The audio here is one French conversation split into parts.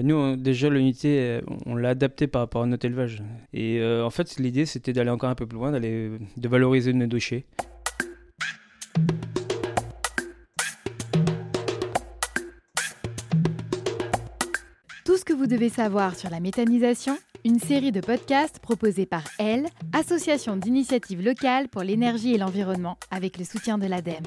bah, Nous, déjà, l'unité, on l'a adapté par rapport à notre élevage. Et en fait, l'idée, c'était d'aller encore un peu plus loin, d'aller, de valoriser nos déchets. Tout ce que vous devez savoir sur la méthanisation, une série de podcasts proposés par Elle, Association d'initiatives locales pour l'énergie et l'environnement, avec le soutien de l'ADEME.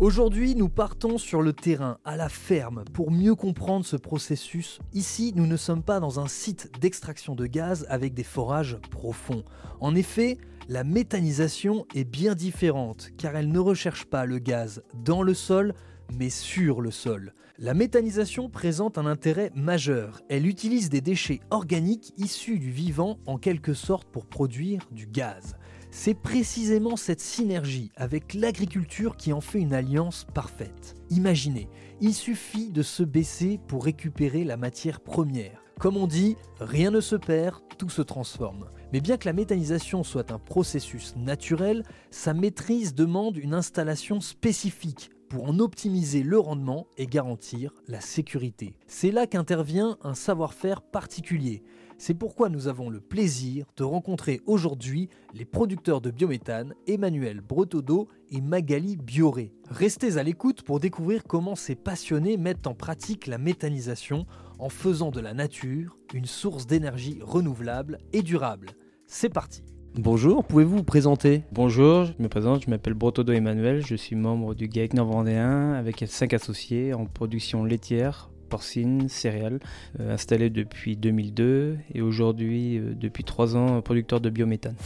Aujourd'hui, nous partons sur le terrain, à la ferme, pour mieux comprendre ce processus. Ici, nous ne sommes pas dans un site d'extraction de gaz avec des forages profonds. En effet, la méthanisation est bien différente car elle ne recherche pas le gaz dans le sol mais sur le sol. La méthanisation présente un intérêt majeur. Elle utilise des déchets organiques issus du vivant en quelque sorte pour produire du gaz. C'est précisément cette synergie avec l'agriculture qui en fait une alliance parfaite. Imaginez, il suffit de se baisser pour récupérer la matière première. Comme on dit, rien ne se perd, tout se transforme. Mais bien que la méthanisation soit un processus naturel, sa maîtrise demande une installation spécifique pour en optimiser le rendement et garantir la sécurité. C'est là qu'intervient un savoir-faire particulier. C'est pourquoi nous avons le plaisir de rencontrer aujourd'hui les producteurs de biométhane Emmanuel Bretodeau et Magali Bioré. Restez à l'écoute pour découvrir comment ces passionnés mettent en pratique la méthanisation en faisant de la nature une source d'énergie renouvelable et durable. C'est parti Bonjour, pouvez-vous vous présenter? Bonjour, je me présente, je m'appelle Brotodo Emmanuel, je suis membre du GAEC Nord-Vendéen avec cinq associés en production laitière, porcine, céréales, euh, installé depuis 2002 et aujourd'hui euh, depuis trois ans producteur de biométhane.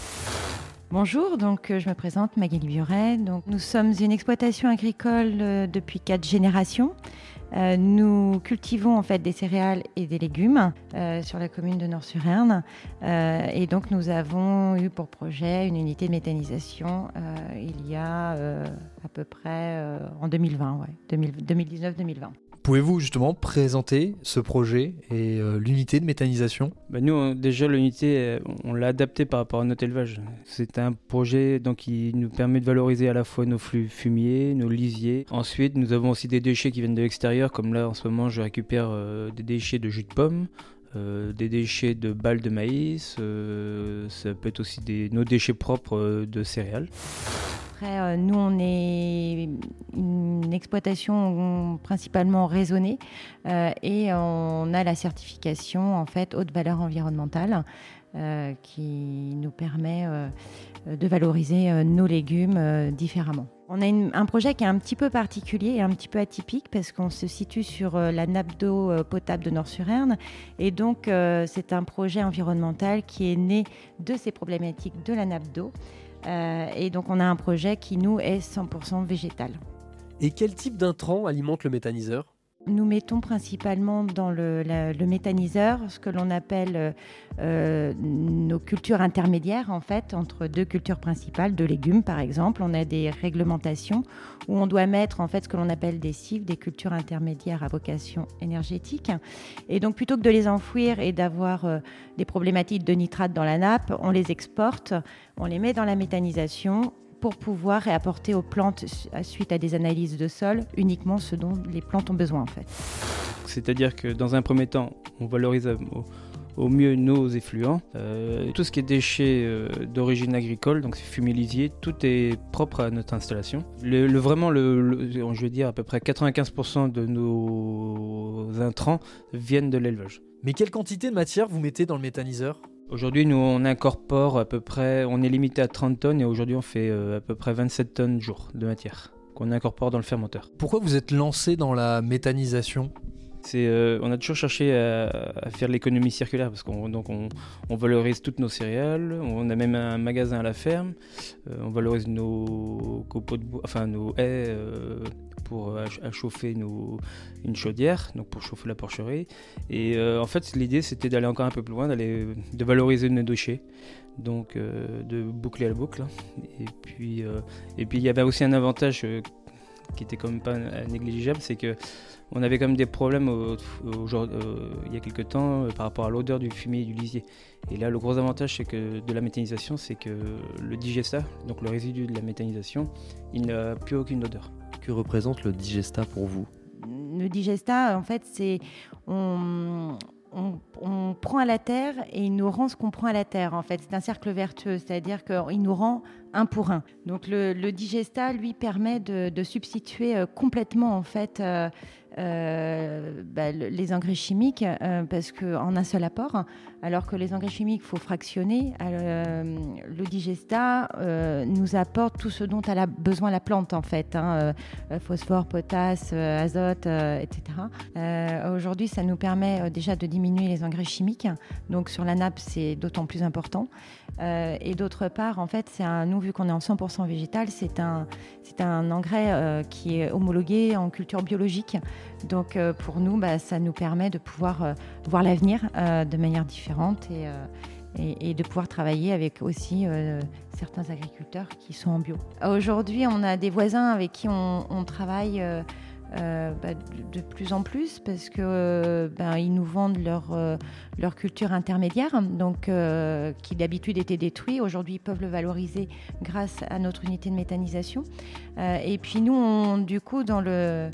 Bonjour, donc euh, je me présente Magali Buret. Donc nous sommes une exploitation agricole depuis quatre générations. Nous cultivons en fait des céréales et des légumes sur la commune de Nord-sur-Erne. Et donc nous avons eu pour projet une unité de méthanisation il y a à peu près en 2020, ouais, 2019-2020. Pouvez-vous justement présenter ce projet et euh, l'unité de méthanisation? Bah Nous, déjà, l'unité, euh, on l'a adapté par rapport à notre élevage. C'est un projet donc, qui nous permet de valoriser à la fois nos flux fumiers, nos lisiers. Ensuite, nous avons aussi des déchets qui viennent de l'extérieur, comme là, en ce moment, je récupère euh, des déchets de jus de pomme. des déchets de balles de maïs, ça peut être aussi des, nos déchets propres de céréales. Après, euh, nous, on est exploitation principalement raisonnée euh, et on a la certification en fait haute valeur environnementale euh, qui nous permet de valoriser nos légumes différemment. On a un projet qui est un petit peu particulier et un petit peu atypique parce qu'on se situe sur la nappe d'eau potable de Nord-sur-Erne. Et donc, c'est un projet environnemental qui est né de ces problématiques de la nappe d'eau. Euh, et donc on a un projet qui, nous, est 100% végétal. Et quel type d'intrant alimente le méthaniseur? Nous mettons principalement dans le, méthaniseur ce que l'on appelle euh, euh, nos cultures intermédiaires, en fait, entre deux cultures principales, deux légumes par exemple. On a des réglementations où on doit mettre en fait ce que l'on appelle des cives, des cultures intermédiaires à vocation énergétique. Et donc plutôt que de les enfouir et d'avoir euh, des problématiques de nitrate dans la nappe, on les exporte, on les met dans la méthanisation pour pouvoir réapporter aux plantes, suite à des analyses de sol, uniquement ce dont les plantes ont besoin en fait. C'est-à-dire que dans un premier temps, on valorise au, mieux nos effluents. Euh, tout ce qui est déchets euh, d'origine agricole, donc fumilisier, tout est propre à notre installation. Le, vraiment, le, je veux dire à peu près 95% de nos intrants viennent de l'élevage. Mais quelle quantité de matière vous mettez dans le méthaniseur? Aujourd'hui, nous, on incorpore à peu près, on est limité à 30 tonnes et aujourd'hui, on fait euh, à peu près 27 tonnes jour de matière qu'on incorpore dans le fermenteur. Pourquoi vous êtes lancé dans la méthanisation? Euh, on a toujours cherché à, faire l'économie circulaire parce qu'on on, valorise toutes nos céréales, on a même un magasin à la ferme, euh, on valorise nos copeaux de bois, enfin nos haies pour euh, chauffer nos, une chaudière, donc pour chauffer la porcherie. Et en fait, l'idée c'était d'aller encore un peu plus loin, d'aller de valoriser nos déchets, donc de boucler la boucle. Et puis, et puis il y avait aussi un avantage qui était quand même pas négligeable, c'est que on avait quand même des problèmes il y a quelques temps par rapport à l'odeur du fumier et du lisier. Et là, le gros avantage c'est que de la méthanisation, c'est que le digesta, donc le résidu de la méthanisation, il n'a plus aucune odeur que représente le digesta pour vous? Le digesta, en fait, c'est on, on, prend à la terre et il nous rend ce qu'on prend à la terre. En fait, c'est un cercle vertueux, c'est-à-dire qu'il nous rend un pour un. Donc le, digesta, lui, permet de, substituer euh, complètement en fait euh, euh, bah, les engrais chimiques euh, parce qu'en un seul apport, alors que les engrais chimiques, il faut fractionner. Euh, le digesta nous apporte tout ce dont a besoin la plante en fait, hein, phosphore, potasse, azote, etc. Aujourd'hui, ça nous permet déjà de diminuer les engrais chimiques. Donc sur la nappe, c'est d'autant plus important. Et d'autre part, en fait, c'est un, nous, vu qu'on est en 100% végétal, c'est un, c'est un engrais qui est homologué en culture biologique. Donc euh, pour nous, bah, ça nous permet de pouvoir euh, voir l'avenir euh, de manière différente et, de pouvoir travailler avec aussi certains agriculteurs qui sont en bio. Aujourd'hui, on a des voisins avec qui on, travaille. Bah, de, plus en plus parce que bah, ils nous vendent leur, leur culture intermédiaire, donc qui d'habitude était détruit. Aujourd'hui, ils peuvent le valoriser grâce à notre unité de méthanisation. et puis nous, du coup, dans le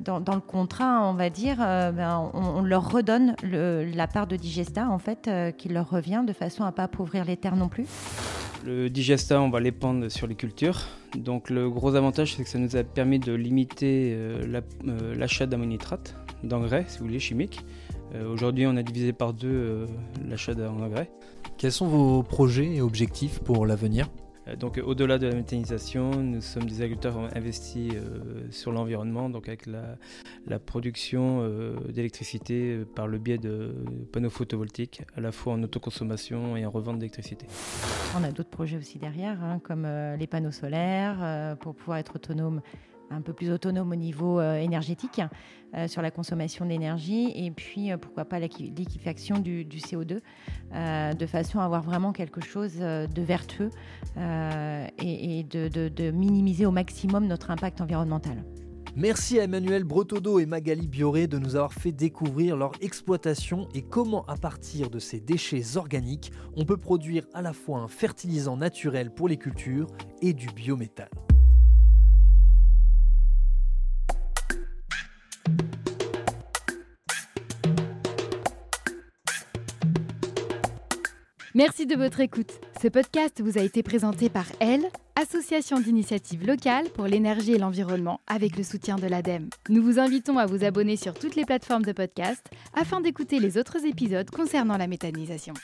dans, le contrat, on va dire, euh, ben, on, leur redonne la part de digesta en fait euh, qui leur revient de façon à pas appauvrir les terres non plus. Le digesta, on va l'épandre sur les cultures. Donc le gros avantage, c'est que ça nous a permis de limiter euh, l'achat d'ammonitrate, d'engrais, si vous voulez, chimiques. Aujourd'hui, on a divisé par deux l'achat d'engrais. Quels sont vos projets et objectifs pour l'avenir? euh, donc au-delà de la méthanisation, nous sommes des agriculteurs investis euh, sur l'environnement, donc avec la, production euh, d'électricité par le biais de panneaux photovoltaïques, à la fois en autoconsommation et en revente d'électricité. On a d'autres projets aussi derrière, hein, comme les panneaux solaires, pour pouvoir être autonome un peu plus autonome au niveau euh, énergétique euh, sur la consommation d'énergie et puis euh, pourquoi pas la liquéfaction du, CO2 de façon à avoir vraiment quelque chose de vertueux et, de, minimiser au maximum notre impact environnemental. Merci à Emmanuel Bretodo et Magali Bioré de nous avoir fait découvrir leur exploitation et comment à partir de ces déchets organiques, on peut produire à la fois un fertilisant naturel pour les cultures et du biométhane. Merci de votre écoute. Ce podcast vous a été présenté par Elle, Association d'initiatives locales pour l'énergie et l'environnement, avec le soutien de l'ADEME. Nous vous invitons à vous abonner sur toutes les plateformes de podcast afin d'écouter les autres épisodes concernant la méthanisation.